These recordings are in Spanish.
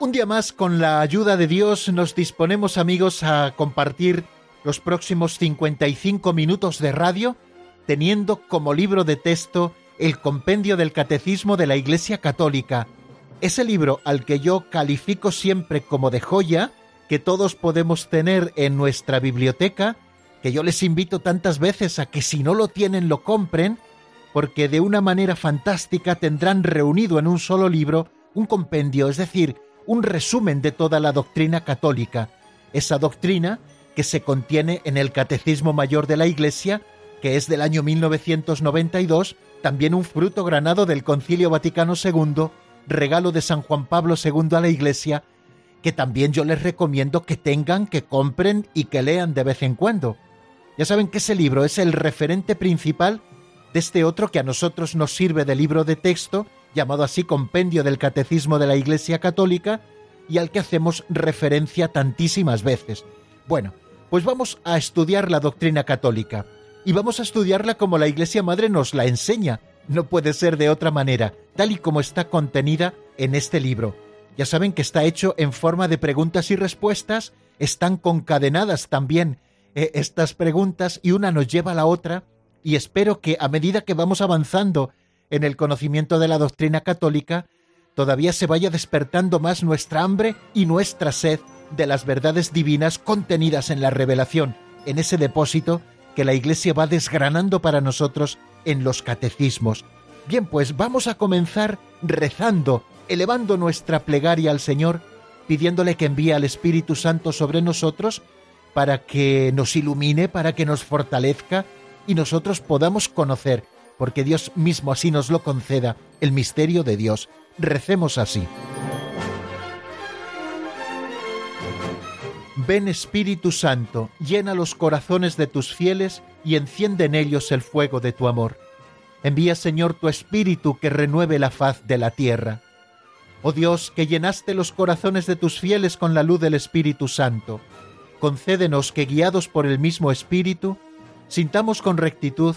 Un día más, con la ayuda de Dios, nos disponemos amigos a compartir los próximos 55 minutos de radio, teniendo como libro de texto el Compendio del Catecismo de la Iglesia Católica, ese libro al que yo califico siempre como de joya, que todos podemos tener en nuestra biblioteca, que yo les invito tantas veces a que si no lo tienen lo compren, porque de una manera fantástica tendrán reunido en un solo libro un compendio, es decir, un resumen de toda la doctrina católica, esa doctrina que se contiene en el Catecismo Mayor de la Iglesia, que es del año 1992, también un fruto granado del Concilio Vaticano II, regalo de San Juan Pablo II a la Iglesia, que también yo les recomiendo que tengan, que compren y que lean de vez en cuando. Ya saben que ese libro es el referente principal de este otro que a nosotros nos sirve de libro de texto llamado así Compendio del Catecismo de la Iglesia Católica, y al que hacemos referencia tantísimas veces. Bueno, pues vamos a estudiar la doctrina católica, y vamos a estudiarla como la Iglesia Madre nos la enseña, no puede ser de otra manera, tal y como está contenida en este libro. Ya saben que está hecho en forma de preguntas y respuestas, están concadenadas también eh, estas preguntas y una nos lleva a la otra, y espero que a medida que vamos avanzando en el conocimiento de la doctrina católica, todavía se vaya despertando más nuestra hambre y nuestra sed de las verdades divinas contenidas en la revelación, en ese depósito que la Iglesia va desgranando para nosotros en los catecismos. Bien, pues vamos a comenzar rezando, elevando nuestra plegaria al Señor, pidiéndole que envíe al Espíritu Santo sobre nosotros para que nos ilumine, para que nos fortalezca y nosotros podamos conocer porque Dios mismo así nos lo conceda, el misterio de Dios. Recemos así. Ven Espíritu Santo, llena los corazones de tus fieles y enciende en ellos el fuego de tu amor. Envía Señor tu Espíritu que renueve la faz de la tierra. Oh Dios, que llenaste los corazones de tus fieles con la luz del Espíritu Santo, concédenos que guiados por el mismo Espíritu, sintamos con rectitud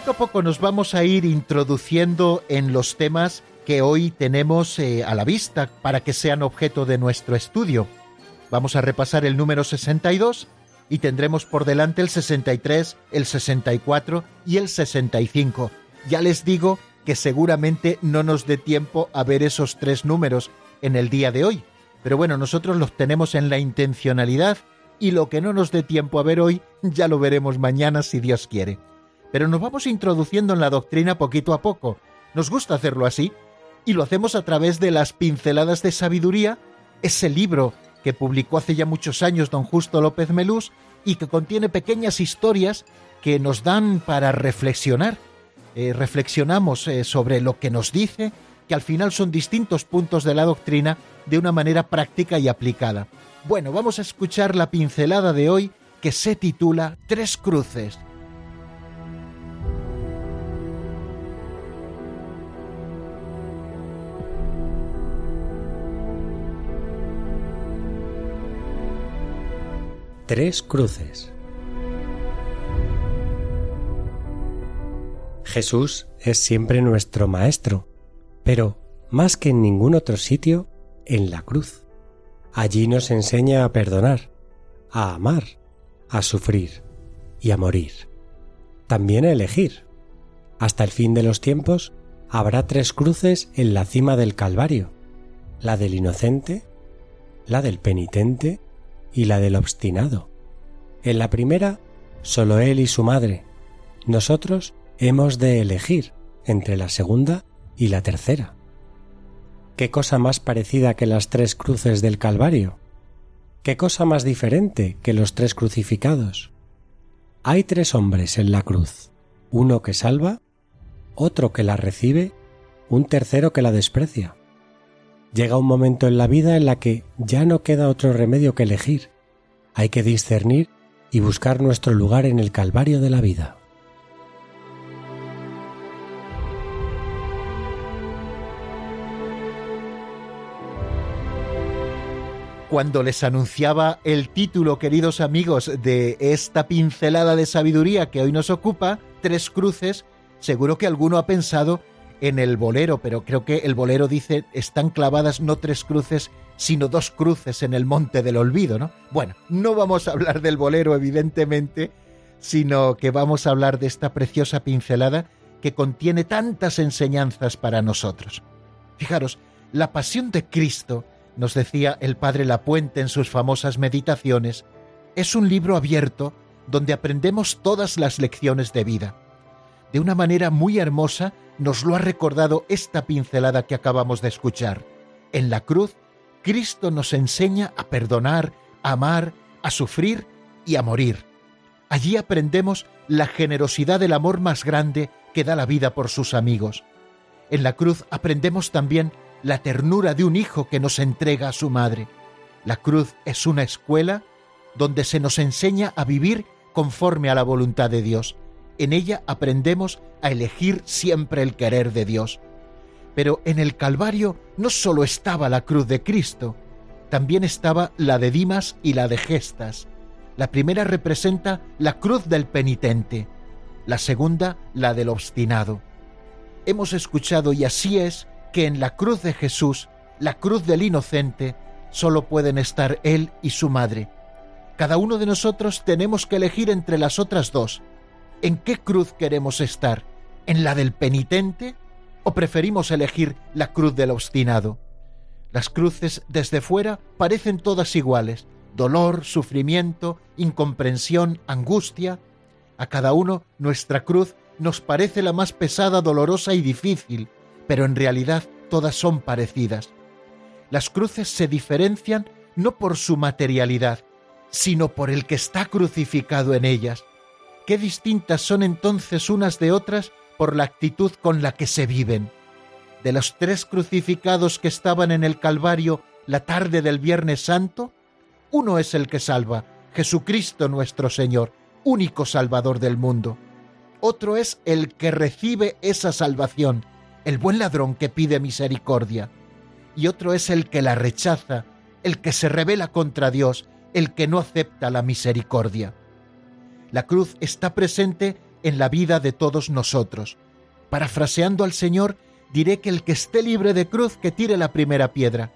Poquito a poco nos vamos a ir introduciendo en los temas que hoy tenemos eh, a la vista para que sean objeto de nuestro estudio. Vamos a repasar el número 62 y tendremos por delante el 63, el 64 y el 65. Ya les digo que seguramente no nos dé tiempo a ver esos tres números en el día de hoy, pero bueno, nosotros los tenemos en la intencionalidad y lo que no nos dé tiempo a ver hoy ya lo veremos mañana si Dios quiere pero nos vamos introduciendo en la doctrina poquito a poco. Nos gusta hacerlo así, y lo hacemos a través de las pinceladas de sabiduría, ese libro que publicó hace ya muchos años don Justo López Melús y que contiene pequeñas historias que nos dan para reflexionar. Eh, reflexionamos eh, sobre lo que nos dice, que al final son distintos puntos de la doctrina de una manera práctica y aplicada. Bueno, vamos a escuchar la pincelada de hoy que se titula Tres Cruces. Tres cruces. Jesús es siempre nuestro Maestro, pero más que en ningún otro sitio, en la cruz. Allí nos enseña a perdonar, a amar, a sufrir y a morir. También a elegir. Hasta el fin de los tiempos habrá tres cruces en la cima del Calvario, la del inocente, la del penitente y la del obstinado. En la primera, solo él y su madre. Nosotros hemos de elegir entre la segunda y la tercera. ¿Qué cosa más parecida que las tres cruces del Calvario? ¿Qué cosa más diferente que los tres crucificados? Hay tres hombres en la cruz, uno que salva, otro que la recibe, un tercero que la desprecia. Llega un momento en la vida en la que ya no queda otro remedio que elegir. Hay que discernir y buscar nuestro lugar en el Calvario de la vida. cuando les anunciaba el título, queridos amigos, de esta pincelada de sabiduría que hoy nos ocupa, Tres Cruces, seguro que alguno ha pensado en el bolero, pero creo que el bolero dice están clavadas no tres cruces, sino dos cruces en el monte del olvido, ¿no? Bueno, no vamos a hablar del bolero, evidentemente, sino que vamos a hablar de esta preciosa pincelada que contiene tantas enseñanzas para nosotros. Fijaros, la pasión de Cristo nos decía el padre Lapuente en sus famosas meditaciones, es un libro abierto donde aprendemos todas las lecciones de vida. De una manera muy hermosa nos lo ha recordado esta pincelada que acabamos de escuchar. En la cruz, Cristo nos enseña a perdonar, a amar, a sufrir y a morir. Allí aprendemos la generosidad del amor más grande que da la vida por sus amigos. En la cruz aprendemos también la ternura de un hijo que nos entrega a su madre. La cruz es una escuela donde se nos enseña a vivir conforme a la voluntad de Dios. En ella aprendemos a elegir siempre el querer de Dios. Pero en el Calvario no solo estaba la cruz de Cristo, también estaba la de Dimas y la de Gestas. La primera representa la cruz del penitente, la segunda la del obstinado. Hemos escuchado, y así es, que en la cruz de Jesús, la cruz del inocente, solo pueden estar Él y su madre. Cada uno de nosotros tenemos que elegir entre las otras dos. ¿En qué cruz queremos estar? ¿En la del penitente o preferimos elegir la cruz del obstinado? Las cruces desde fuera parecen todas iguales. Dolor, sufrimiento, incomprensión, angustia. A cada uno nuestra cruz nos parece la más pesada, dolorosa y difícil, pero en realidad todas son parecidas. Las cruces se diferencian no por su materialidad, sino por el que está crucificado en ellas. Qué distintas son entonces unas de otras por la actitud con la que se viven. De los tres crucificados que estaban en el Calvario la tarde del Viernes Santo, uno es el que salva, Jesucristo nuestro Señor, único Salvador del mundo. Otro es el que recibe esa salvación, el buen ladrón que pide misericordia, y otro es el que la rechaza, el que se revela contra Dios, el que no acepta la misericordia. La cruz está presente en la vida de todos nosotros. Parafraseando al Señor, diré que el que esté libre de cruz que tire la primera piedra.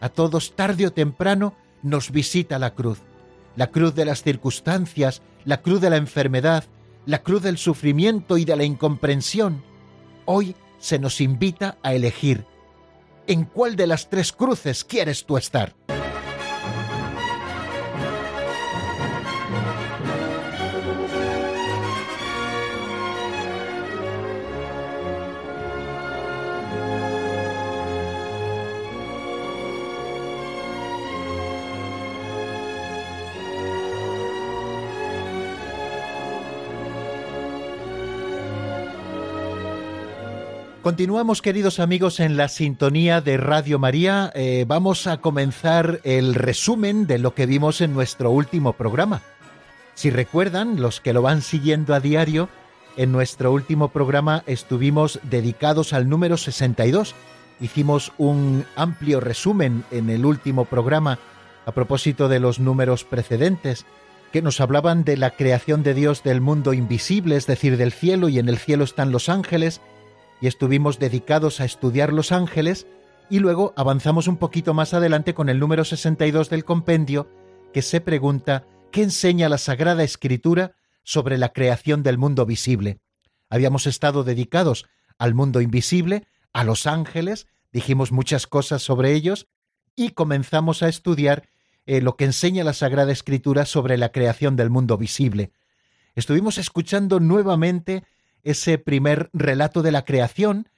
A todos tarde o temprano nos visita la cruz. La cruz de las circunstancias, la cruz de la enfermedad, la cruz del sufrimiento y de la incomprensión. Hoy se nos invita a elegir en cuál de las tres cruces quieres tú estar. Continuamos, queridos amigos, en la sintonía de Radio María. Eh, vamos a comenzar el resumen de lo que vimos en nuestro último programa. Si recuerdan, los que lo van siguiendo a diario, en nuestro último programa estuvimos dedicados al número 62. Hicimos un amplio resumen en el último programa a propósito de los números precedentes. que nos hablaban de la creación de Dios del mundo invisible, es decir, del cielo, y en el cielo están los ángeles, y estuvimos dedicados a estudiar los ángeles, y luego avanzamos un poquito más adelante con el número 62 del compendio, que se pregunta ¿qué enseña la Sagrada Escritura sobre la creación del mundo visible? Habíamos estado dedicados al mundo invisible, a los ángeles, dijimos muchas cosas sobre ellos, y comenzamos a estudiar eh, lo que enseña la Sagrada Escritura sobre la creación del mundo visible. Estuvimos escuchando nuevamente ese primer relato de la creación.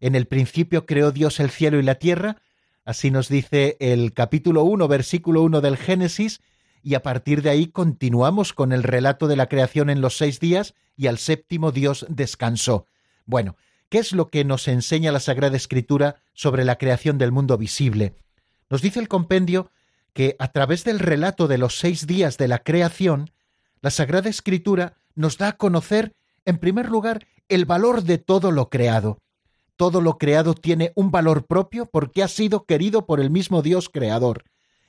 En el principio creó Dios el cielo y la tierra, así nos dice el capítulo 1, versículo 1 del Génesis, y a partir de ahí continuamos con el relato de la creación en los seis días y al séptimo Dios descansó. Bueno, ¿qué es lo que nos enseña la Sagrada Escritura sobre la creación del mundo visible? Nos dice el compendio que a través del relato de los seis días de la creación, la Sagrada Escritura nos da a conocer, en primer lugar, el valor de todo lo creado. Todo lo creado tiene un valor propio porque ha sido querido por el mismo Dios creador,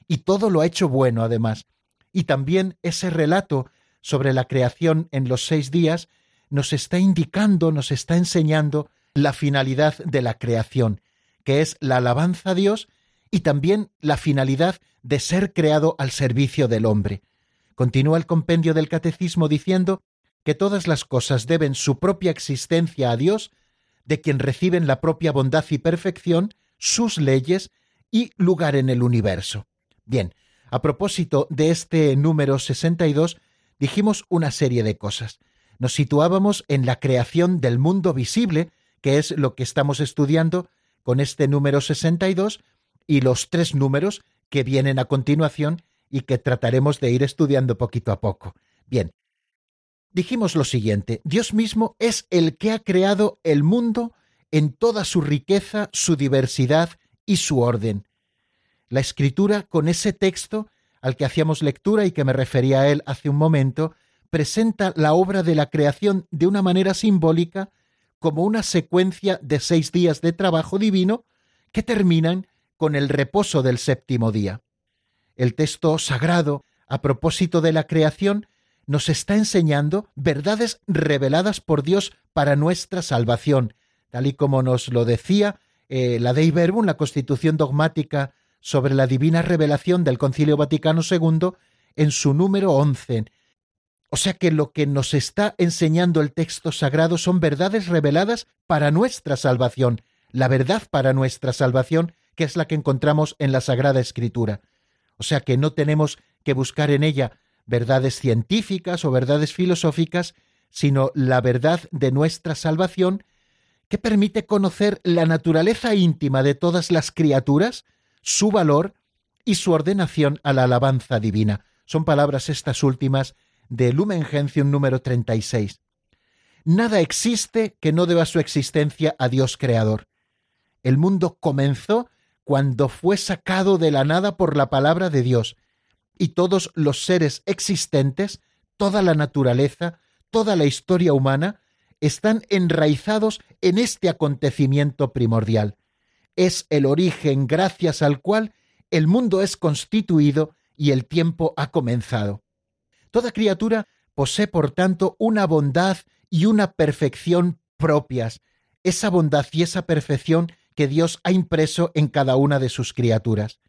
y todo lo ha hecho bueno además. Y también ese relato sobre la creación en los seis días nos está indicando, nos está enseñando la finalidad de la creación, que es la alabanza a Dios y también la finalidad de ser creado al servicio del hombre. Continúa el compendio del Catecismo diciendo que todas las cosas deben su propia existencia a Dios, de quien reciben la propia bondad y perfección, sus leyes y lugar en el universo. Bien, a propósito de este número 62, dijimos una serie de cosas. Nos situábamos en la creación del mundo visible, que es lo que estamos estudiando con este número 62, y los tres números que vienen a continuación y que trataremos de ir estudiando poquito a poco. Bien, dijimos lo siguiente, Dios mismo es el que ha creado el mundo en toda su riqueza, su diversidad y su orden. La escritura, con ese texto al que hacíamos lectura y que me refería a él hace un momento, presenta la obra de la creación de una manera simbólica como una secuencia de seis días de trabajo divino que terminan con el reposo del séptimo día. El texto sagrado, a propósito de la creación, nos está enseñando verdades reveladas por Dios para nuestra salvación, tal y como nos lo decía eh, la Dei Verbum, la Constitución dogmática sobre la divina revelación del Concilio Vaticano II, en su número 11. O sea que lo que nos está enseñando el texto sagrado son verdades reveladas para nuestra salvación, la verdad para nuestra salvación que es la que encontramos en la Sagrada Escritura. O sea que no tenemos que buscar en ella verdades científicas o verdades filosóficas, sino la verdad de nuestra salvación, que permite conocer la naturaleza íntima de todas las criaturas, su valor y su ordenación a la alabanza divina. Son palabras estas últimas de Lumen Gentium número 36. Nada existe que no deba su existencia a Dios Creador. El mundo comenzó cuando fue sacado de la nada por la palabra de Dios, y todos los seres existentes, toda la naturaleza, toda la historia humana, están enraizados en este acontecimiento primordial. Es el origen gracias al cual el mundo es constituido y el tiempo ha comenzado. Toda criatura posee, por tanto, una bondad y una perfección propias. Esa bondad y esa perfección que Dios ha impreso en cada una de sus criaturas.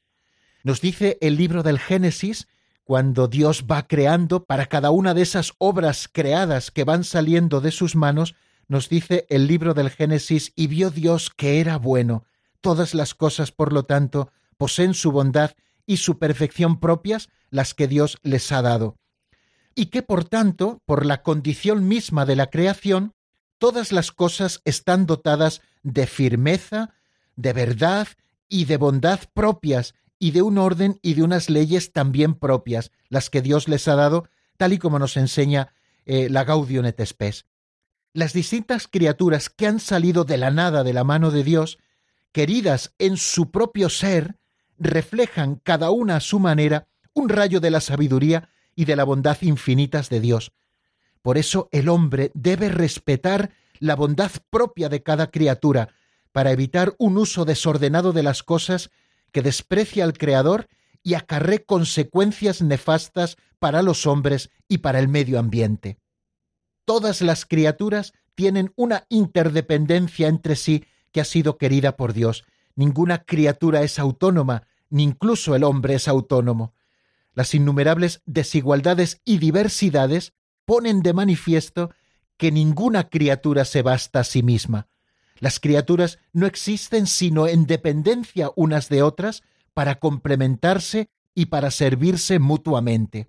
Nos dice el libro del Génesis, cuando Dios va creando para cada una de esas obras creadas que van saliendo de sus manos, nos dice el libro del Génesis, y vio Dios que era bueno. Todas las cosas, por lo tanto, poseen su bondad y su perfección propias, las que Dios les ha dado. Y que, por tanto, por la condición misma de la creación, todas las cosas están dotadas de firmeza, de verdad y de bondad propias y de un orden y de unas leyes también propias, las que Dios les ha dado, tal y como nos enseña eh, la Gaudium. Las distintas criaturas que han salido de la nada de la mano de Dios, queridas en su propio ser, reflejan cada una a su manera un rayo de la sabiduría y de la bondad infinitas de Dios. Por eso el hombre debe respetar la bondad propia de cada criatura, para evitar un uso desordenado de las cosas que desprecia al Creador y acarre consecuencias nefastas para los hombres y para el medio ambiente. Todas las criaturas tienen una interdependencia entre sí que ha sido querida por Dios. Ninguna criatura es autónoma, ni incluso el hombre es autónomo. Las innumerables desigualdades y diversidades ponen de manifiesto que ninguna criatura se basta a sí misma. Las criaturas no existen sino en dependencia unas de otras para complementarse y para servirse mutuamente.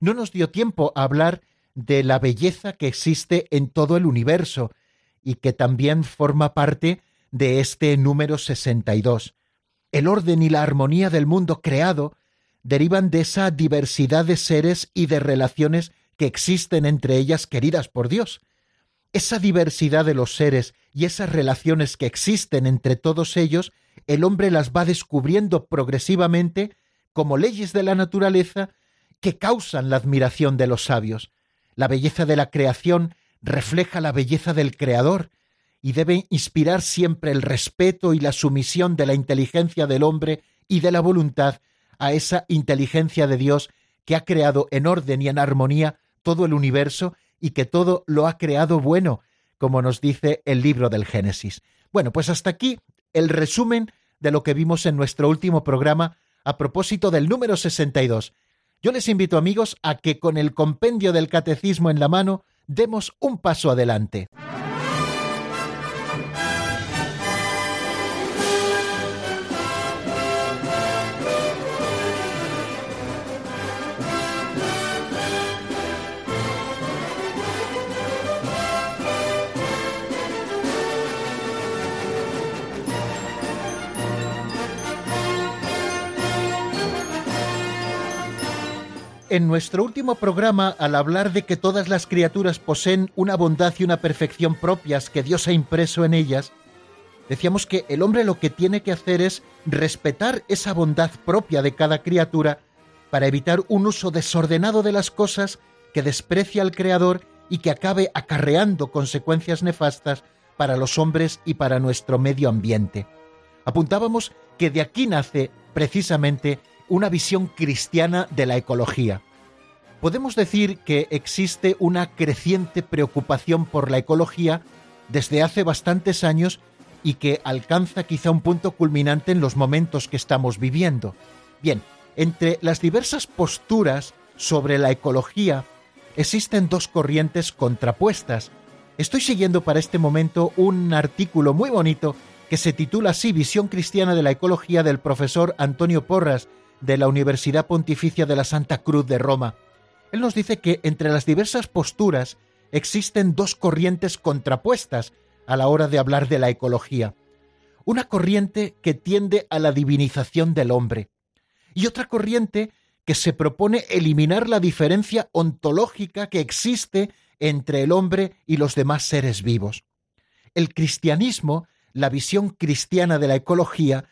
No nos dio tiempo a hablar de la belleza que existe en todo el universo y que también forma parte de este número 62. El orden y la armonía del mundo creado derivan de esa diversidad de seres y de relaciones que existen entre ellas queridas por Dios. Esa diversidad de los seres y esas relaciones que existen entre todos ellos, el hombre las va descubriendo progresivamente como leyes de la naturaleza que causan la admiración de los sabios. La belleza de la creación refleja la belleza del Creador y debe inspirar siempre el respeto y la sumisión de la inteligencia del hombre y de la voluntad a esa inteligencia de Dios que ha creado en orden y en armonía todo el universo y que todo lo ha creado bueno, como nos dice el libro del Génesis. Bueno, pues hasta aquí el resumen de lo que vimos en nuestro último programa a propósito del número 62. Yo les invito amigos a que con el compendio del catecismo en la mano demos un paso adelante. En nuestro último programa, al hablar de que todas las criaturas poseen una bondad y una perfección propias que Dios ha impreso en ellas, decíamos que el hombre lo que tiene que hacer es respetar esa bondad propia de cada criatura para evitar un uso desordenado de las cosas que desprecia al Creador y que acabe acarreando consecuencias nefastas para los hombres y para nuestro medio ambiente. Apuntábamos que de aquí nace precisamente una visión cristiana de la ecología. Podemos decir que existe una creciente preocupación por la ecología desde hace bastantes años y que alcanza quizá un punto culminante en los momentos que estamos viviendo. Bien, entre las diversas posturas sobre la ecología existen dos corrientes contrapuestas. Estoy siguiendo para este momento un artículo muy bonito que se titula así Visión Cristiana de la Ecología del profesor Antonio Porras, de la Universidad Pontificia de la Santa Cruz de Roma. Él nos dice que entre las diversas posturas existen dos corrientes contrapuestas a la hora de hablar de la ecología. Una corriente que tiende a la divinización del hombre y otra corriente que se propone eliminar la diferencia ontológica que existe entre el hombre y los demás seres vivos. El cristianismo, la visión cristiana de la ecología,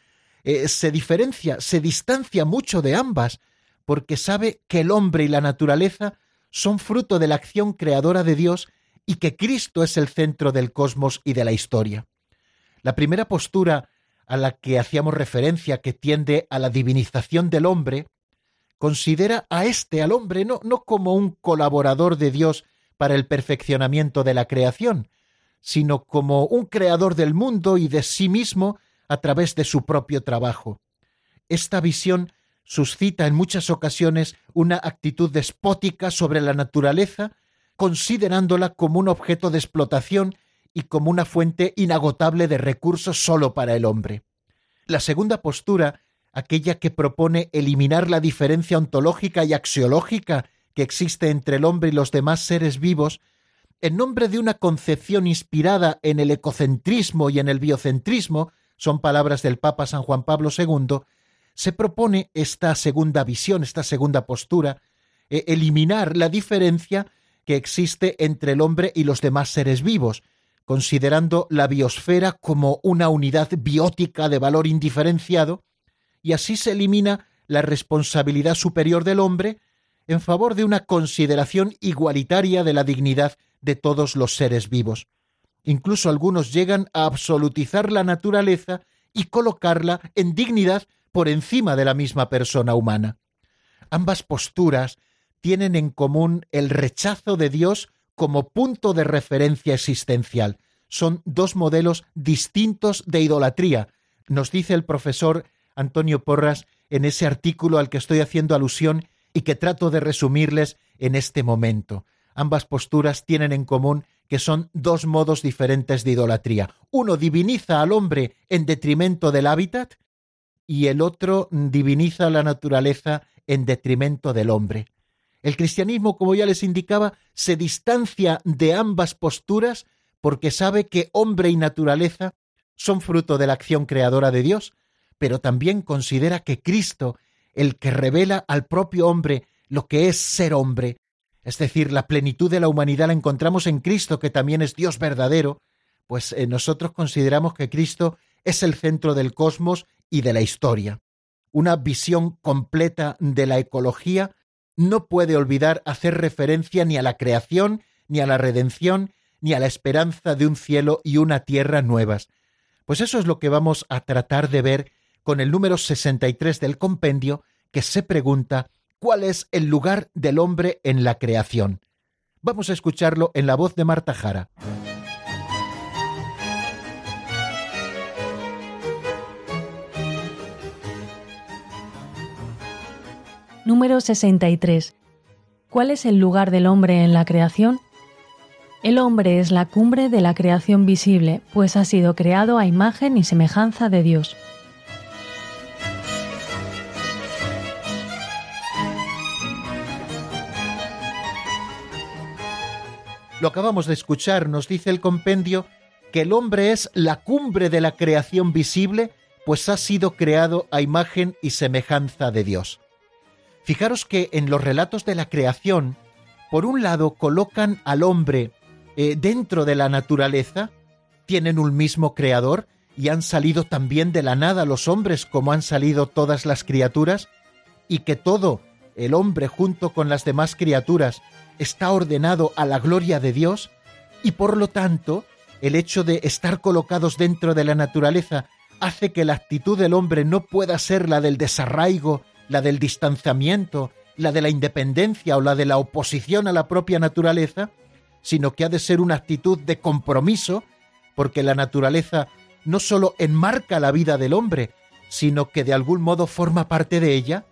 eh, se diferencia, se distancia mucho de ambas, porque sabe que el hombre y la naturaleza son fruto de la acción creadora de Dios y que Cristo es el centro del cosmos y de la historia. La primera postura a la que hacíamos referencia, que tiende a la divinización del hombre, considera a éste, al hombre, no, no como un colaborador de Dios para el perfeccionamiento de la creación, sino como un creador del mundo y de sí mismo a través de su propio trabajo. Esta visión suscita en muchas ocasiones una actitud despótica sobre la naturaleza, considerándola como un objeto de explotación y como una fuente inagotable de recursos solo para el hombre. La segunda postura, aquella que propone eliminar la diferencia ontológica y axiológica que existe entre el hombre y los demás seres vivos, en nombre de una concepción inspirada en el ecocentrismo y en el biocentrismo, son palabras del Papa San Juan Pablo II, se propone esta segunda visión, esta segunda postura, e eliminar la diferencia que existe entre el hombre y los demás seres vivos, considerando la biosfera como una unidad biótica de valor indiferenciado, y así se elimina la responsabilidad superior del hombre en favor de una consideración igualitaria de la dignidad de todos los seres vivos. Incluso algunos llegan a absolutizar la naturaleza y colocarla en dignidad por encima de la misma persona humana. Ambas posturas tienen en común el rechazo de Dios como punto de referencia existencial. Son dos modelos distintos de idolatría. Nos dice el profesor Antonio Porras en ese artículo al que estoy haciendo alusión y que trato de resumirles en este momento. Ambas posturas tienen en común que son dos modos diferentes de idolatría. Uno diviniza al hombre en detrimento del hábitat y el otro diviniza la naturaleza en detrimento del hombre. El cristianismo, como ya les indicaba, se distancia de ambas posturas porque sabe que hombre y naturaleza son fruto de la acción creadora de Dios, pero también considera que Cristo, el que revela al propio hombre lo que es ser hombre, es decir, la plenitud de la humanidad la encontramos en Cristo, que también es Dios verdadero, pues eh, nosotros consideramos que Cristo es el centro del cosmos y de la historia. Una visión completa de la ecología no puede olvidar hacer referencia ni a la creación, ni a la redención, ni a la esperanza de un cielo y una tierra nuevas. Pues eso es lo que vamos a tratar de ver con el número 63 del compendio, que se pregunta cuál es el lugar del hombre en la creación. Vamos a escucharlo en la voz de Marta Jara. Número 63. ¿Cuál es el lugar del hombre en la creación? El hombre es la cumbre de la creación visible, pues ha sido creado a imagen y semejanza de Dios. Lo acabamos de escuchar, nos dice el compendio que el hombre es la cumbre de la creación visible, pues ha sido creado a imagen y semejanza de Dios. Fijaros que en los relatos de la creación, por un lado colocan al hombre eh, dentro de la naturaleza, tienen un mismo creador y han salido también de la nada los hombres como han salido todas las criaturas, y que todo el hombre junto con las demás criaturas está ordenado a la gloria de Dios, y por lo tanto el hecho de estar colocados dentro de la naturaleza hace que la actitud del hombre no pueda ser la del desarraigo la del distanciamiento, la de la independencia o la de la oposición a la propia naturaleza, sino que ha de ser una actitud de compromiso, porque la naturaleza no sólo enmarca la vida del hombre, sino que de algún modo forma parte de ella,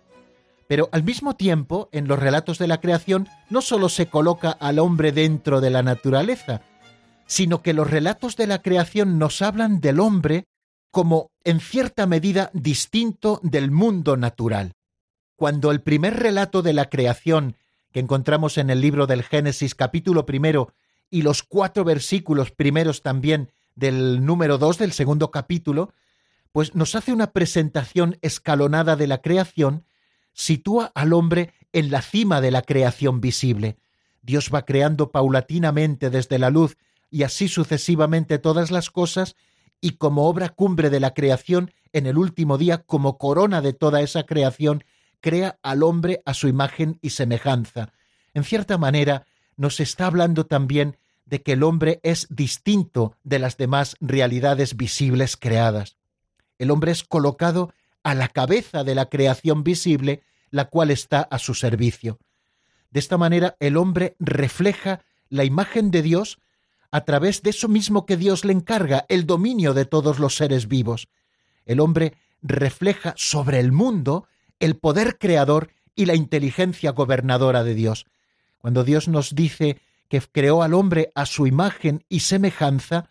pero al mismo tiempo, en los relatos de la creación, no sólo se coloca al hombre dentro de la naturaleza, sino que los relatos de la creación nos hablan del hombre como, en cierta medida, distinto del mundo natural. Cuando el primer relato de la creación que encontramos en el libro del Génesis capítulo primero y los cuatro versículos primeros también del número dos del segundo capítulo, pues nos hace una presentación escalonada de la creación, sitúa al hombre en la cima de la creación visible. Dios va creando paulatinamente desde la luz y así sucesivamente todas las cosas, y como obra cumbre de la creación, en el último día, como corona de toda esa creación, crea al hombre a su imagen y semejanza. En cierta manera, nos está hablando también de que el hombre es distinto de las demás realidades visibles creadas. El hombre es colocado a la cabeza de la creación visible, la cual está a su servicio. De esta manera, el hombre refleja la imagen de Dios a través de eso mismo que Dios le encarga, el dominio de todos los seres vivos. El hombre refleja sobre el mundo el poder creador y la inteligencia gobernadora de Dios. Cuando Dios nos dice que creó al hombre a su imagen y semejanza,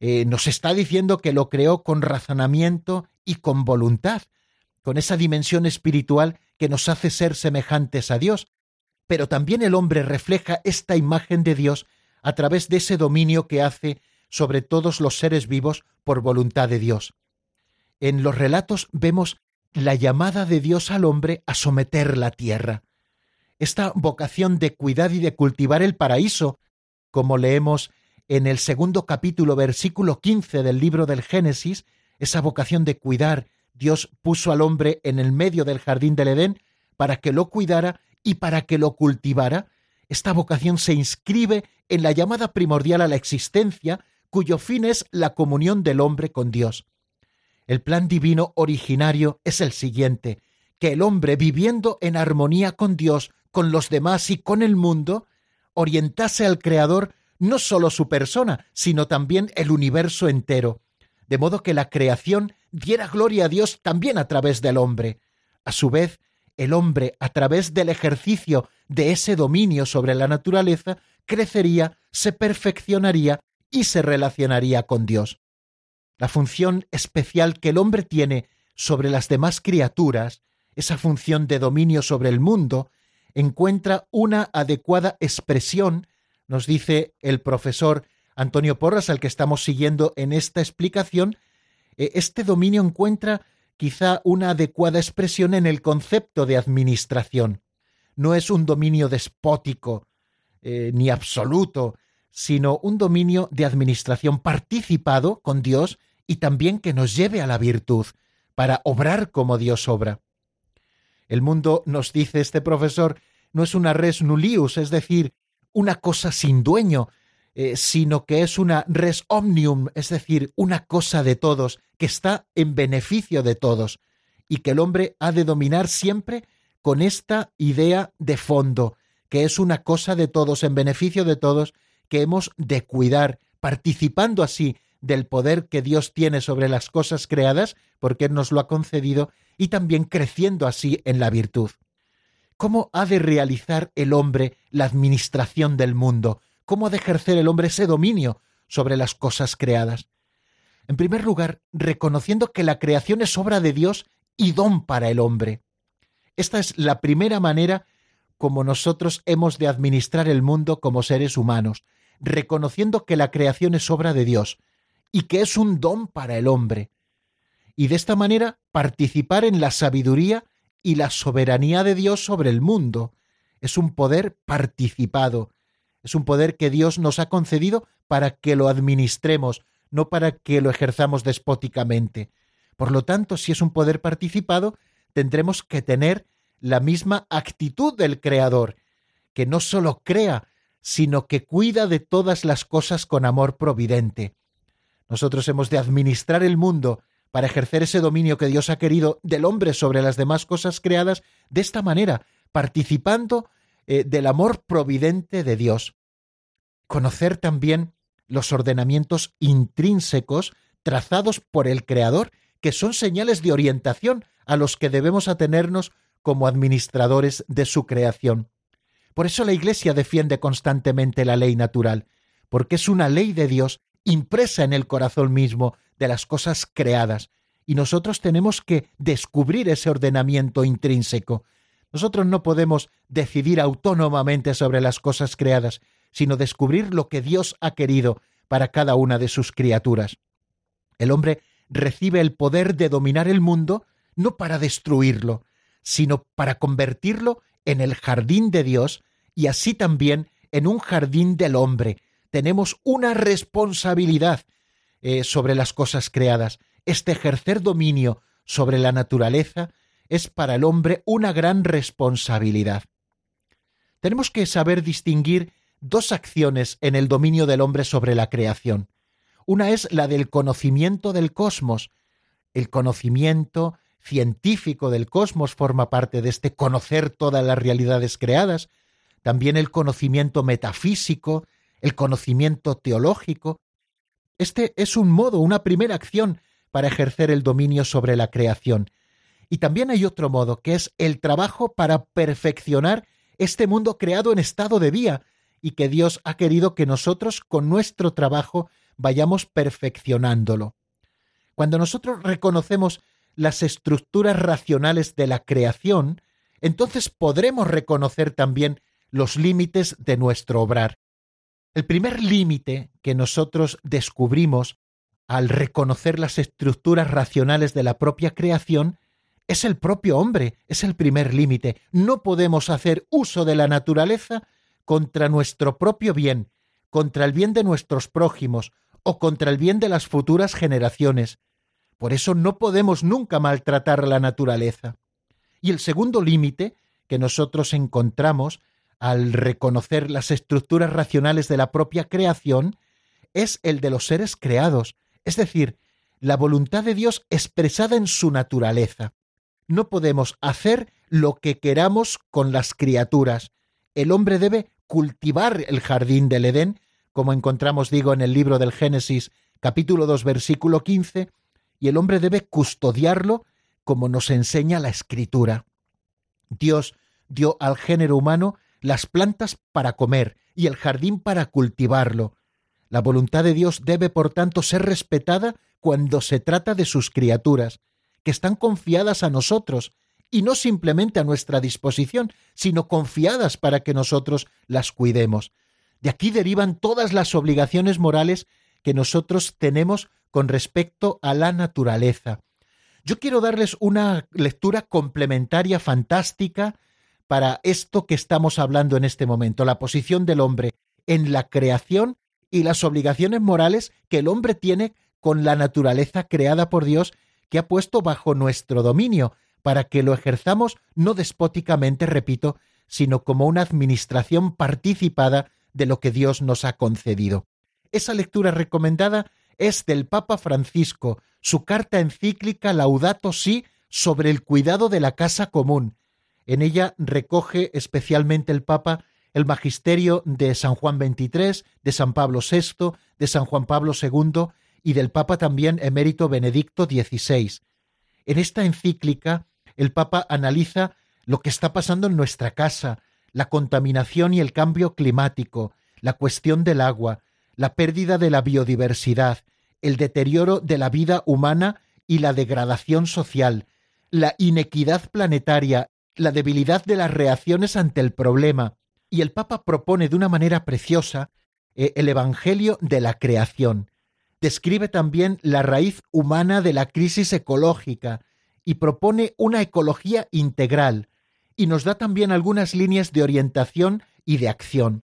eh, nos está diciendo que lo creó con razonamiento y con voluntad, con esa dimensión espiritual que nos hace ser semejantes a Dios. Pero también el hombre refleja esta imagen de Dios a través de ese dominio que hace sobre todos los seres vivos por voluntad de Dios. En los relatos vemos la llamada de Dios al hombre a someter la tierra. Esta vocación de cuidar y de cultivar el paraíso, como leemos en el segundo capítulo, versículo 15 del libro del Génesis, esa vocación de cuidar, Dios puso al hombre en el medio del jardín del Edén para que lo cuidara y para que lo cultivara. Esta vocación se inscribe en la llamada primordial a la existencia, cuyo fin es la comunión del hombre con Dios. El plan divino originario es el siguiente, que el hombre viviendo en armonía con Dios, con los demás y con el mundo, orientase al Creador no sólo su persona, sino también el universo entero, de modo que la creación diera gloria a Dios también a través del hombre. A su vez, el hombre, a través del ejercicio de ese dominio sobre la naturaleza, crecería, se perfeccionaría y se relacionaría con Dios. La función especial que el hombre tiene sobre las demás criaturas, esa función de dominio sobre el mundo, encuentra una adecuada expresión, nos dice el profesor Antonio Porras, al que estamos siguiendo en esta explicación, eh, este dominio encuentra quizá una adecuada expresión en el concepto de administración. No es un dominio despótico eh, ni absoluto, sino un dominio de administración participado con Dios y también que nos lleve a la virtud, para obrar como Dios obra. El mundo, nos dice este profesor, no es una res nullius, es decir, una cosa sin dueño, eh, sino que es una res omnium, es decir, una cosa de todos, que está en beneficio de todos, y que el hombre ha de dominar siempre con esta idea de fondo, que es una cosa de todos, en beneficio de todos, que hemos de cuidar, participando así del poder que Dios tiene sobre las cosas creadas, porque Él nos lo ha concedido, y también creciendo así en la virtud. ¿Cómo ha de realizar el hombre la administración del mundo? ¿Cómo ha de ejercer el hombre ese dominio sobre las cosas creadas? En primer lugar, reconociendo que la creación es obra de Dios y don para el hombre. Esta es la primera manera como nosotros hemos de administrar el mundo como seres humanos, reconociendo que la creación es obra de Dios y que es un don para el hombre. Y de esta manera participar en la sabiduría y la soberanía de Dios sobre el mundo. Es un poder participado, es un poder que Dios nos ha concedido para que lo administremos, no para que lo ejerzamos despóticamente. Por lo tanto, si es un poder participado, tendremos que tener la misma actitud del Creador, que no sólo crea, sino que cuida de todas las cosas con amor providente. Nosotros hemos de administrar el mundo para ejercer ese dominio que Dios ha querido del hombre sobre las demás cosas creadas de esta manera, participando eh, del amor providente de Dios. Conocer también los ordenamientos intrínsecos trazados por el Creador, que son señales de orientación a los que debemos atenernos como administradores de su creación. Por eso la Iglesia defiende constantemente la ley natural, porque es una ley de Dios impresa en el corazón mismo de las cosas creadas, y nosotros tenemos que descubrir ese ordenamiento intrínseco. Nosotros no podemos decidir autónomamente sobre las cosas creadas, sino descubrir lo que Dios ha querido para cada una de sus criaturas. El hombre recibe el poder de dominar el mundo no para destruirlo, sino para convertirlo en el jardín de Dios y así también en un jardín del hombre. Tenemos una responsabilidad eh, sobre las cosas creadas. Este ejercer dominio sobre la naturaleza es para el hombre una gran responsabilidad. Tenemos que saber distinguir dos acciones en el dominio del hombre sobre la creación. Una es la del conocimiento del cosmos. El conocimiento científico del cosmos forma parte de este conocer todas las realidades creadas, también el conocimiento metafísico, el conocimiento teológico. Este es un modo, una primera acción para ejercer el dominio sobre la creación. Y también hay otro modo, que es el trabajo para perfeccionar este mundo creado en estado de vía y que Dios ha querido que nosotros con nuestro trabajo vayamos perfeccionándolo. Cuando nosotros reconocemos las estructuras racionales de la creación, entonces podremos reconocer también los límites de nuestro obrar. El primer límite que nosotros descubrimos al reconocer las estructuras racionales de la propia creación es el propio hombre, es el primer límite. No podemos hacer uso de la naturaleza contra nuestro propio bien, contra el bien de nuestros prójimos o contra el bien de las futuras generaciones. Por eso no podemos nunca maltratar la naturaleza. Y el segundo límite que nosotros encontramos al reconocer las estructuras racionales de la propia creación es el de los seres creados, es decir, la voluntad de Dios expresada en su naturaleza. No podemos hacer lo que queramos con las criaturas. El hombre debe cultivar el jardín del Edén, como encontramos, digo, en el libro del Génesis, capítulo 2, versículo 15, y el hombre debe custodiarlo, como nos enseña la Escritura. Dios dio al género humano las plantas para comer y el jardín para cultivarlo. La voluntad de Dios debe, por tanto, ser respetada cuando se trata de sus criaturas, que están confiadas a nosotros, y no simplemente a nuestra disposición, sino confiadas para que nosotros las cuidemos. De aquí derivan todas las obligaciones morales que nosotros tenemos con respecto a la naturaleza. Yo quiero darles una lectura complementaria fantástica para esto que estamos hablando en este momento, la posición del hombre en la creación y las obligaciones morales que el hombre tiene con la naturaleza creada por Dios que ha puesto bajo nuestro dominio, para que lo ejerzamos no despóticamente, repito, sino como una administración participada de lo que Dios nos ha concedido. Esa lectura recomendada es del Papa Francisco, su carta encíclica Laudato Si sobre el cuidado de la casa común. En ella recoge especialmente el Papa el magisterio de San Juan XXIII, de San Pablo VI, de San Juan Pablo II y del Papa también emérito Benedicto XVI. En esta encíclica, el Papa analiza lo que está pasando en nuestra casa, la contaminación y el cambio climático, la cuestión del agua, la pérdida de la biodiversidad, el deterioro de la vida humana y la degradación social, la inequidad planetaria, la debilidad de las reacciones ante el problema, y el Papa propone de una manera preciosa eh, el Evangelio de la creación. Describe también la raíz humana de la crisis ecológica y propone una ecología integral, y nos da también algunas líneas de orientación y de acción.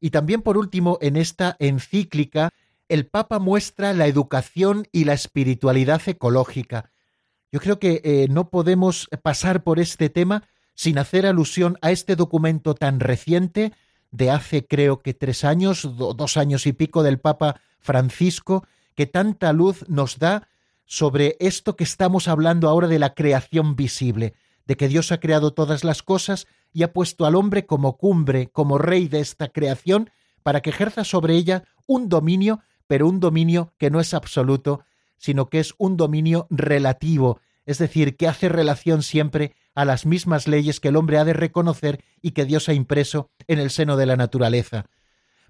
Y también, por último, en esta encíclica, el Papa muestra la educación y la espiritualidad ecológica. Yo creo que eh, no podemos pasar por este tema sin hacer alusión a este documento tan reciente de hace creo que tres años, dos años y pico del Papa Francisco, que tanta luz nos da sobre esto que estamos hablando ahora de la creación visible, de que Dios ha creado todas las cosas y ha puesto al hombre como cumbre, como rey de esta creación, para que ejerza sobre ella un dominio, pero un dominio que no es absoluto, sino que es un dominio relativo, es decir, que hace relación siempre a las mismas leyes que el hombre ha de reconocer y que Dios ha impreso en el seno de la naturaleza.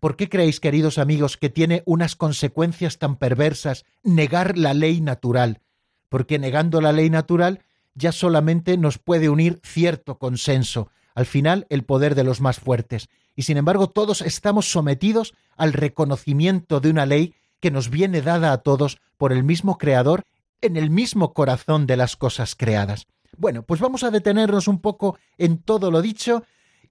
¿Por qué creéis, queridos amigos, que tiene unas consecuencias tan perversas negar la ley natural? Porque negando la ley natural ya solamente nos puede unir cierto consenso, al final el poder de los más fuertes. Y sin embargo todos estamos sometidos al reconocimiento de una ley que nos viene dada a todos por el mismo Creador en el mismo corazón de las cosas creadas. Bueno, pues vamos a detenernos un poco en todo lo dicho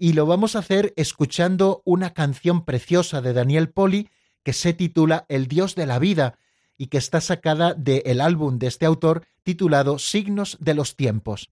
y lo vamos a hacer escuchando una canción preciosa de Daniel Poli que se titula El Dios de la Vida y que está sacada del álbum de este autor titulado Signos de los Tiempos.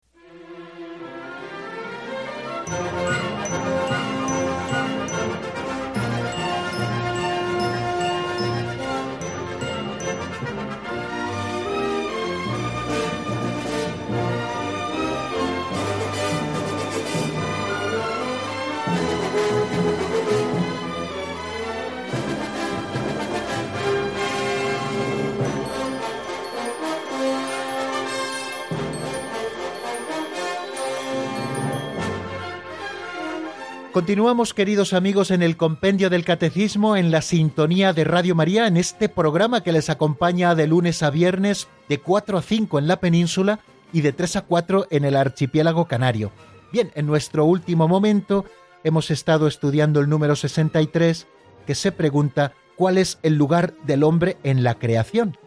Continuamos, queridos amigos, en el compendio del Catecismo, en la sintonía de Radio María, en este programa que les acompaña de lunes a viernes, de 4 a 5 en la península y de 3 a 4 en el archipiélago canario. Bien, en nuestro último momento hemos estado estudiando el número 63, que se pregunta cuál es el lugar del hombre en la creación.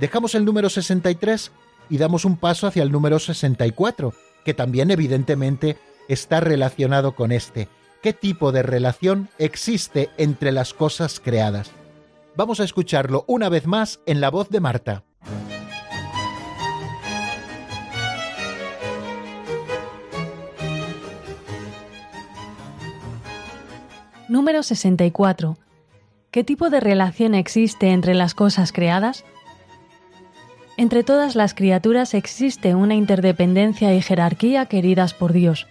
Dejamos el número 63 y damos un paso hacia el número 64, que también evidentemente está relacionado con este. ¿Qué tipo de relación existe entre las cosas creadas? Vamos a escucharlo una vez más en la voz de Marta. Número 64. ¿Qué tipo de relación existe entre las cosas creadas? Entre todas las criaturas existe una interdependencia y jerarquía queridas por Dios.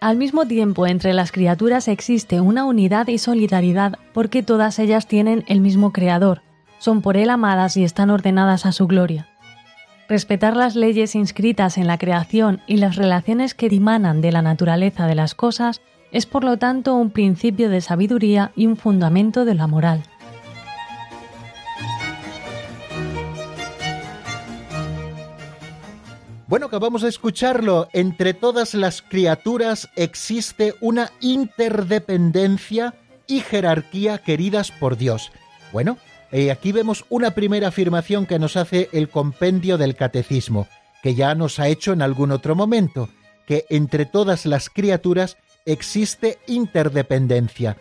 Al mismo tiempo, entre las criaturas existe una unidad y solidaridad porque todas ellas tienen el mismo Creador, son por Él amadas y están ordenadas a su gloria. Respetar las leyes inscritas en la creación y las relaciones que dimanan de la naturaleza de las cosas es por lo tanto un principio de sabiduría y un fundamento de la moral. Bueno, acabamos de escucharlo. Entre todas las criaturas existe una interdependencia y jerarquía queridas por Dios. Bueno, eh, aquí vemos una primera afirmación que nos hace el compendio del catecismo, que ya nos ha hecho en algún otro momento, que entre todas las criaturas existe interdependencia.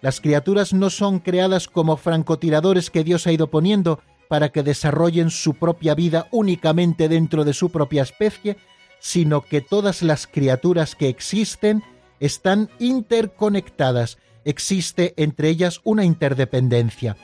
Las criaturas no son creadas como francotiradores que Dios ha ido poniendo para que desarrollen su propia vida únicamente dentro de su propia especie, sino que todas las criaturas que existen están interconectadas, existe entre ellas una interdependencia,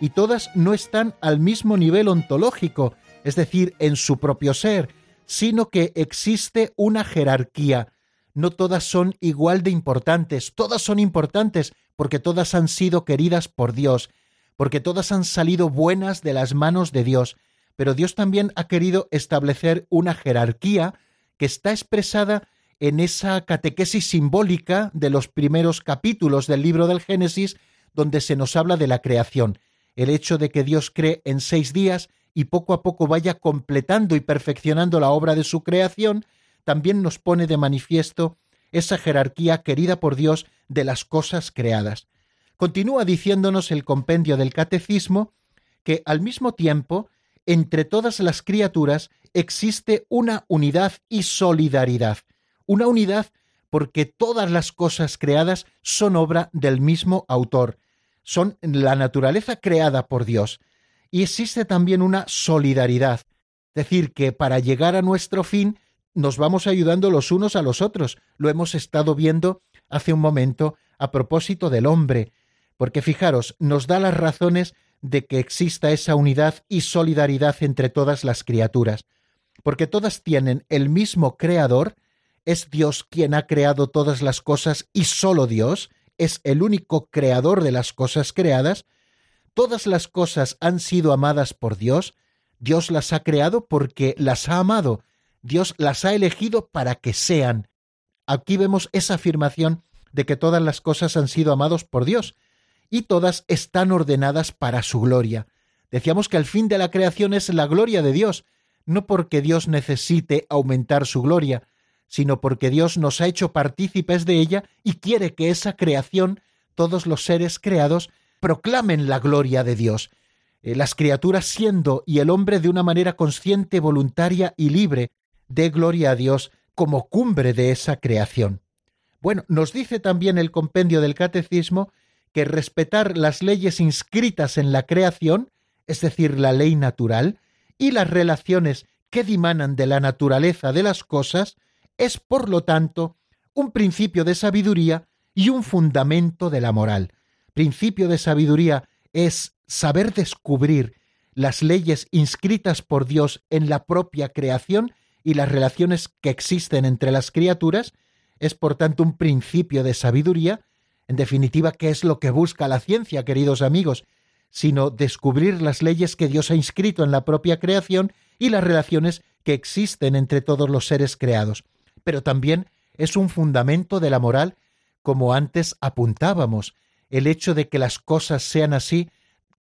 y todas no están al mismo nivel ontológico, es decir, en su propio ser, sino que existe una jerarquía. No todas son igual de importantes, todas son importantes porque todas han sido queridas por Dios, porque todas han salido buenas de las manos de Dios, pero Dios también ha querido establecer una jerarquía que está expresada en esa catequesis simbólica de los primeros capítulos del libro del Génesis, donde se nos habla de la creación, el hecho de que Dios cree en seis días y poco a poco vaya completando y perfeccionando la obra de su creación, también nos pone de manifiesto esa jerarquía querida por Dios de las cosas creadas. Continúa diciéndonos el compendio del Catecismo que al mismo tiempo, entre todas las criaturas existe una unidad y solidaridad, una unidad porque todas las cosas creadas son obra del mismo autor, son la naturaleza creada por Dios, y existe también una solidaridad, es decir, que para llegar a nuestro fin nos vamos ayudando los unos a los otros. Lo hemos estado viendo hace un momento a propósito del hombre, porque fijaros, nos da las razones de que exista esa unidad y solidaridad entre todas las criaturas, porque todas tienen el mismo creador, es Dios quien ha creado todas las cosas y solo Dios es el único creador de las cosas creadas, todas las cosas han sido amadas por Dios, Dios las ha creado porque las ha amado, Dios las ha elegido para que sean. Aquí vemos esa afirmación de que todas las cosas han sido amados por Dios y todas están ordenadas para su gloria. Decíamos que el fin de la creación es la gloria de Dios, no porque Dios necesite aumentar su gloria, sino porque Dios nos ha hecho partícipes de ella y quiere que esa creación, todos los seres creados, proclamen la gloria de Dios, eh, las criaturas siendo y el hombre de una manera consciente, voluntaria y libre, de gloria a Dios como cumbre de esa creación. Bueno, nos dice también el compendio del Catecismo que respetar las leyes inscritas en la creación, es decir, la ley natural, y las relaciones que dimanan de la naturaleza de las cosas, es, por lo tanto, un principio de sabiduría y un fundamento de la moral. Principio de sabiduría es saber descubrir las leyes inscritas por Dios en la propia creación y las relaciones que existen entre las criaturas, es por tanto un principio de sabiduría, en definitiva, ¿qué es lo que busca la ciencia, queridos amigos? Sino descubrir las leyes que Dios ha inscrito en la propia creación y las relaciones que existen entre todos los seres creados. Pero también es un fundamento de la moral, como antes apuntábamos, el hecho de que las cosas sean así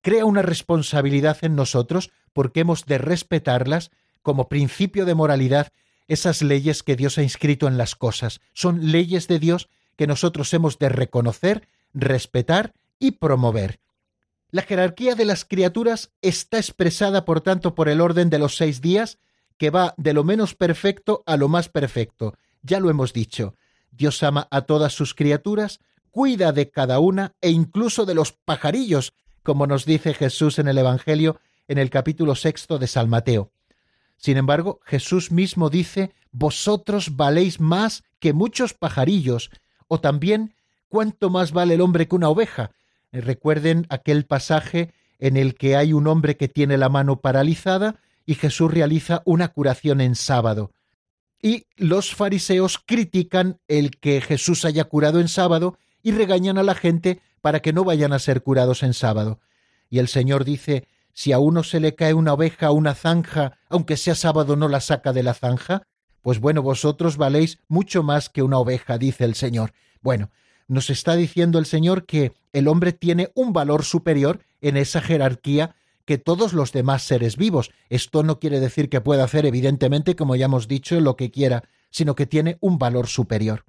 crea una responsabilidad en nosotros porque hemos de respetarlas como principio de moralidad esas leyes que Dios ha inscrito en las cosas. Son leyes de Dios que nosotros hemos de reconocer, respetar y promover. La jerarquía de las criaturas está expresada, por tanto, por el orden de los seis días, que va de lo menos perfecto a lo más perfecto. Ya lo hemos dicho. Dios ama a todas sus criaturas, cuida de cada una e incluso de los pajarillos, como nos dice Jesús en el Evangelio en el capítulo sexto de San Mateo. Sin embargo, Jesús mismo dice, Vosotros valéis más que muchos pajarillos, o también, ¿cuánto más vale el hombre que una oveja? Eh, recuerden aquel pasaje en el que hay un hombre que tiene la mano paralizada y Jesús realiza una curación en sábado. Y los fariseos critican el que Jesús haya curado en sábado y regañan a la gente para que no vayan a ser curados en sábado. Y el Señor dice, si a uno se le cae una oveja o una zanja, aunque sea sábado no la saca de la zanja, pues bueno, vosotros valéis mucho más que una oveja, dice el Señor. Bueno, nos está diciendo el Señor que el hombre tiene un valor superior en esa jerarquía que todos los demás seres vivos. Esto no quiere decir que pueda hacer, evidentemente, como ya hemos dicho, lo que quiera, sino que tiene un valor superior.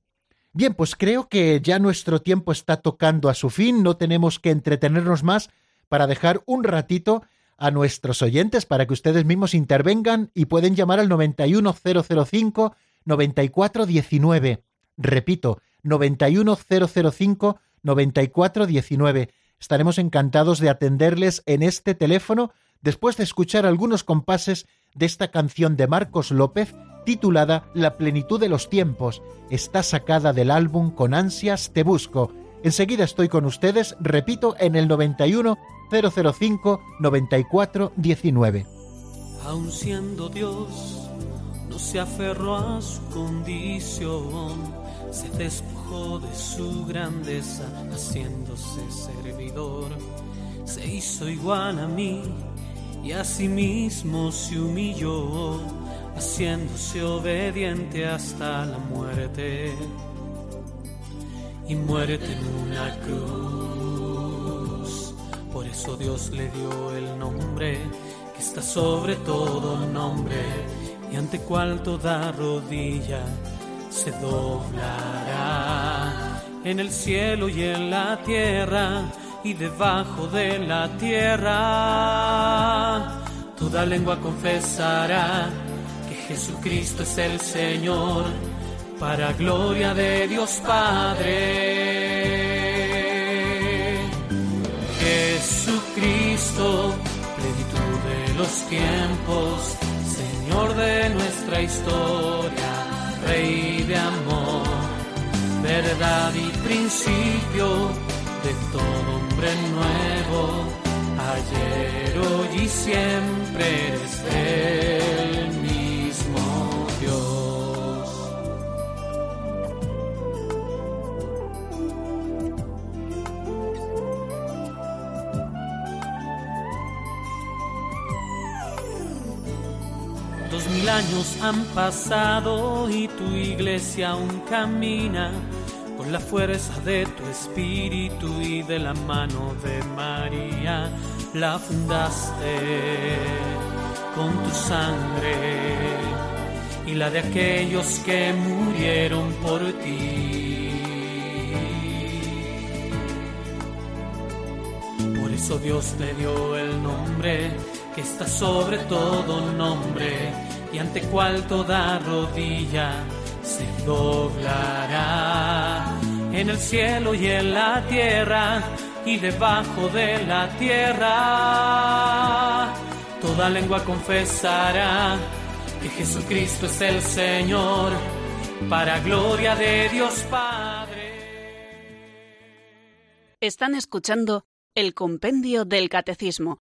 Bien, pues creo que ya nuestro tiempo está tocando a su fin, no tenemos que entretenernos más para dejar un ratito a nuestros oyentes para que ustedes mismos intervengan y pueden llamar al 91005 9419. Repito, 91005 9419. Estaremos encantados de atenderles en este teléfono después de escuchar algunos compases de esta canción de Marcos López titulada La plenitud de los tiempos. Está sacada del álbum Con ansias te busco. Enseguida estoy con ustedes, repito, en el 91 005 94 19. Aun siendo Dios, no se aferró a su condición, se despojó de su grandeza, haciéndose servidor. Se hizo igual a mí y a sí mismo se humilló, haciéndose obediente hasta la muerte y muerte en una cruz. Por eso Dios le dio el nombre que está sobre todo nombre y ante cual toda rodilla se doblará en el cielo y en la tierra y debajo de la tierra. Toda lengua confesará que Jesucristo es el Señor, para gloria de Dios Padre. Jesucristo, plenitud de los tiempos, Señor de nuestra historia, Rey de amor, verdad y principio de todo hombre nuevo, ayer, hoy y siempre eres el Dos mil años han pasado y tu iglesia aún camina con la fuerza de tu espíritu y de la mano de María la fundaste con tu sangre y la de aquellos que murieron por ti. Por eso Dios te dio el nombre que está sobre todo nombre y ante cual toda rodilla se doblará en el cielo y en la tierra y debajo de la tierra. Toda lengua confesará que Jesucristo es el Señor, para gloria de Dios Padre. Están escuchando el Compendio del Catecismo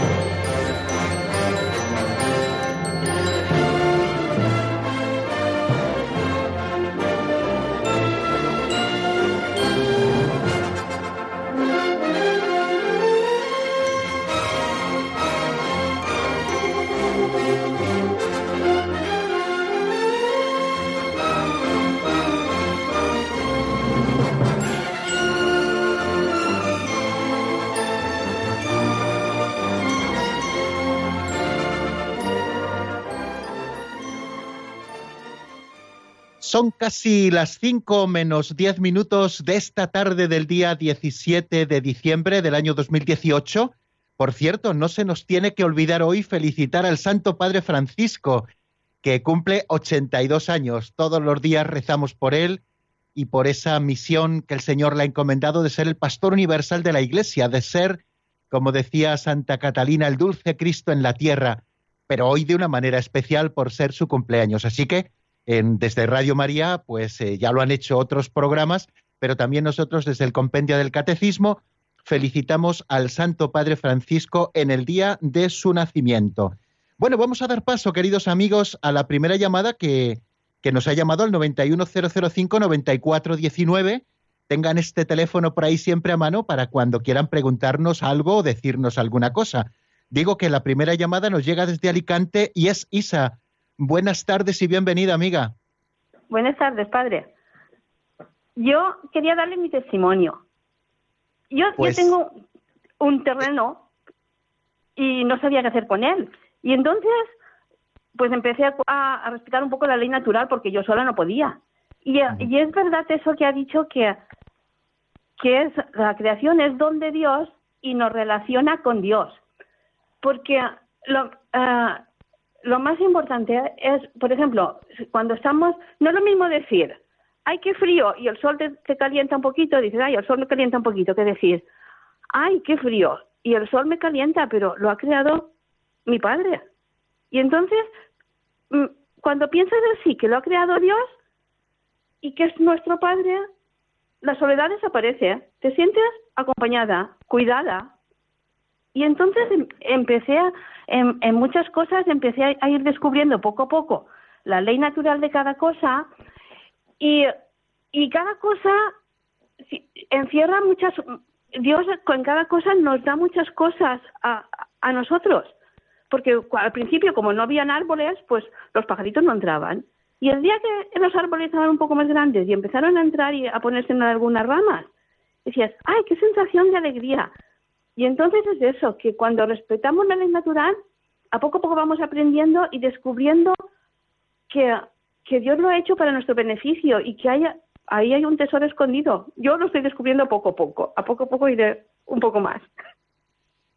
Son casi las 5 menos 10 minutos de esta tarde del día 17 de diciembre del año 2018. Por cierto, no se nos tiene que olvidar hoy felicitar al Santo Padre Francisco, que cumple 82 años. Todos los días rezamos por él y por esa misión que el Señor le ha encomendado de ser el pastor universal de la Iglesia, de ser, como decía Santa Catalina, el dulce Cristo en la tierra, pero hoy de una manera especial por ser su cumpleaños. Así que en, desde Radio María, pues eh, ya lo han hecho otros programas, pero también nosotros desde el Compendio del Catecismo felicitamos al Santo Padre Francisco en el día de su nacimiento. Bueno, vamos a dar paso, queridos amigos, a la primera llamada que, que nos ha llamado al 91005-9419. Tengan este teléfono por ahí siempre a mano para cuando quieran preguntarnos algo o decirnos alguna cosa. Digo que la primera llamada nos llega desde Alicante y es Isa. Buenas tardes y bienvenida, amiga. Buenas tardes, padre. Yo quería darle mi testimonio. Yo, Pues- yo tengo un terreno y no sabía qué hacer con él. Y entonces, pues empecé a, a- a respetar un poco la ley natural porque yo sola no podía. Y, y es verdad eso que ha dicho que, que es la creación es don de Dios y nos relaciona con Dios. Porque lo, ah, lo más importante es, por ejemplo, cuando estamos, no es lo mismo decir, ay, qué frío, y el sol te, calienta un poquito, dices, ay, el sol me calienta un poquito, que decir, ay, qué frío, y el sol me calienta, pero lo ha creado mi padre. Y entonces, mm, cuando piensas así, que lo ha creado Dios y que es nuestro padre, la soledad desaparece, te sientes acompañada, cuidada. Y entonces em, empecé a, en, muchas cosas, empecé a, ir descubriendo poco a poco la ley natural de cada cosa y, y cada cosa encierra muchas, Dios con cada cosa nos da muchas cosas a, a nosotros. Porque al principio, como no habían árboles, pues los pajaritos no entraban. Y el día que los árboles estaban un poco más grandes y empezaron a entrar y a ponerse en algunas ramas, decías, ¡ay, qué sensación de alegría! Y entonces es eso, que cuando respetamos la ley natural, a poco a poco vamos aprendiendo y descubriendo que, que Dios lo ha hecho para nuestro beneficio y que hay, ahí hay un tesoro escondido. Yo lo estoy descubriendo poco a poco, a poco a poco iré un poco más.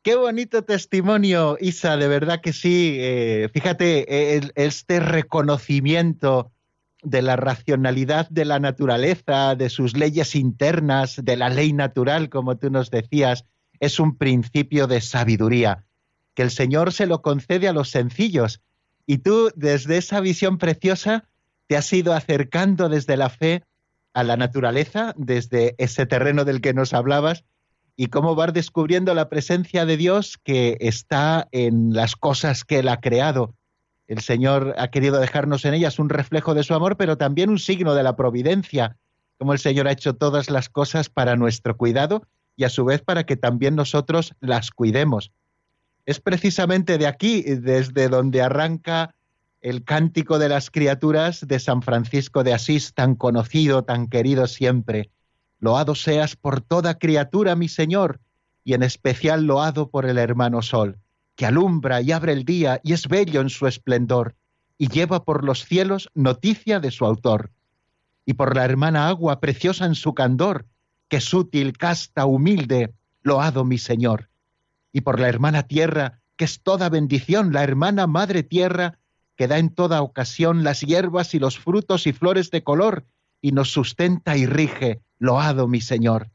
Qué bonito testimonio, Isa, de verdad que sí. Eh, fíjate, este reconocimiento de la racionalidad de la naturaleza, de sus leyes internas, de la ley natural, como tú nos decías, es un principio de sabiduría, que el Señor se lo concede a los sencillos. Y tú, desde esa visión preciosa, te has ido acercando desde la fe a la naturaleza, desde ese terreno del que nos hablabas, y cómo vas descubriendo la presencia de Dios que está en las cosas que Él ha creado. El Señor ha querido dejarnos en ellas un reflejo de su amor, pero también un signo de la providencia, como el Señor ha hecho todas las cosas para nuestro cuidado y a su vez para que también nosotros las cuidemos. Es precisamente de aquí, desde donde arranca el cántico de las criaturas de San Francisco de Asís, tan conocido, tan querido siempre. Loado seas por toda criatura, mi Señor, y en especial loado por el hermano Sol, que alumbra y abre el día y es bello en su esplendor, y lleva por los cielos noticia de su autor. Y por la hermana agua preciosa en su candor, que es útil, casta, humilde, loado mi Señor. Y por la hermana tierra, que es toda bendición, la hermana madre tierra, que da en toda ocasión las hierbas y los frutos y flores de color, y nos sustenta y rige, Loado mi Señor.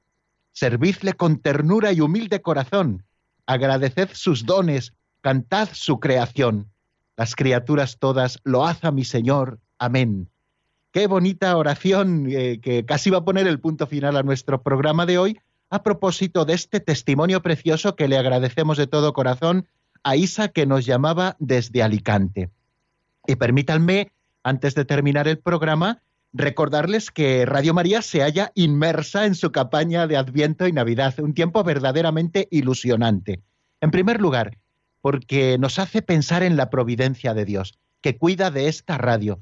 Servidle con ternura y humilde corazón. Agradeced sus dones, cantad su creación. Las criaturas todas, load a mi Señor. Amén. Qué bonita oración eh, que casi va a poner el punto final a nuestro programa de hoy a propósito de este testimonio precioso que le agradecemos de todo corazón a Isa que nos llamaba desde Alicante. Y permítanme, antes de terminar el programa, recordarles que Radio María se halla inmersa en su campaña de Adviento y Navidad, un tiempo verdaderamente ilusionante. En primer lugar, porque nos hace pensar en la providencia de Dios, que cuida de esta radio.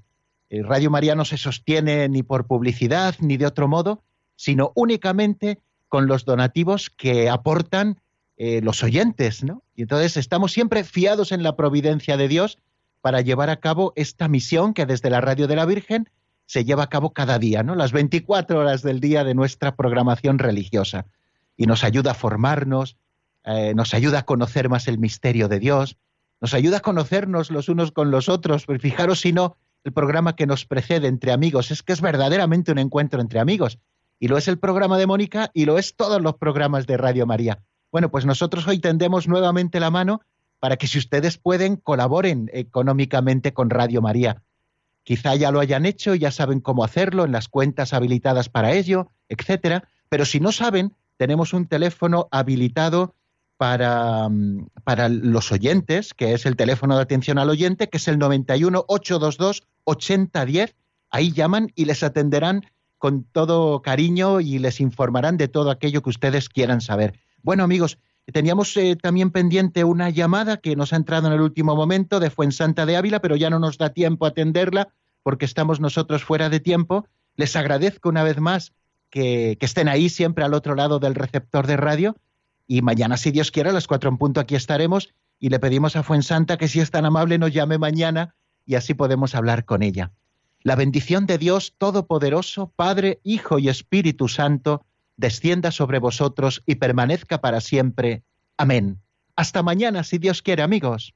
Eh, radio María no se sostiene ni por publicidad ni de otro modo, sino únicamente con los donativos que aportan eh, los oyentes, ¿no? Y entonces estamos siempre fiados en la providencia de Dios para llevar a cabo esta misión que desde la Radio de la Virgen se lleva a cabo cada día, ¿no? Las 24 horas del día de nuestra programación religiosa. Y nos ayuda a formarnos, eh, nos ayuda a conocer más el misterio de Dios, nos ayuda a conocernos los unos con los otros. Pues fijaros si no, el programa que nos precede entre amigos, es que es verdaderamente un encuentro entre amigos. Y lo es el programa de Mónica y lo es todos los programas de Radio María. Bueno, pues nosotros hoy tendemos nuevamente la mano para que si ustedes pueden, colaboren económicamente con Radio María. Quizá ya lo hayan hecho ya saben cómo hacerlo en las cuentas habilitadas para ello, etcétera. Pero si no saben, tenemos un teléfono habilitado para, mm, para los oyentes, que es el teléfono de atención al oyente, que es el 91 822 8010. Ahí llaman y les atenderán con todo cariño y les informarán de todo aquello que ustedes quieran saber. Bueno, amigos, teníamos eh, también pendiente una llamada que nos ha entrado en el último momento de Fuensanta de Ávila, pero ya no nos da tiempo a atenderla porque estamos nosotros fuera de tiempo. Les agradezco una vez más que, estén ahí siempre al otro lado del receptor de radio. Y mañana, si Dios quiere, a las cuatro en punto aquí estaremos y le pedimos a Fuensanta que si es tan amable nos llame mañana y así podemos hablar con ella. La bendición de Dios Todopoderoso, Padre, Hijo y Espíritu Santo, descienda sobre vosotros y permanezca para siempre. Amén. Hasta mañana, si Dios quiere, amigos.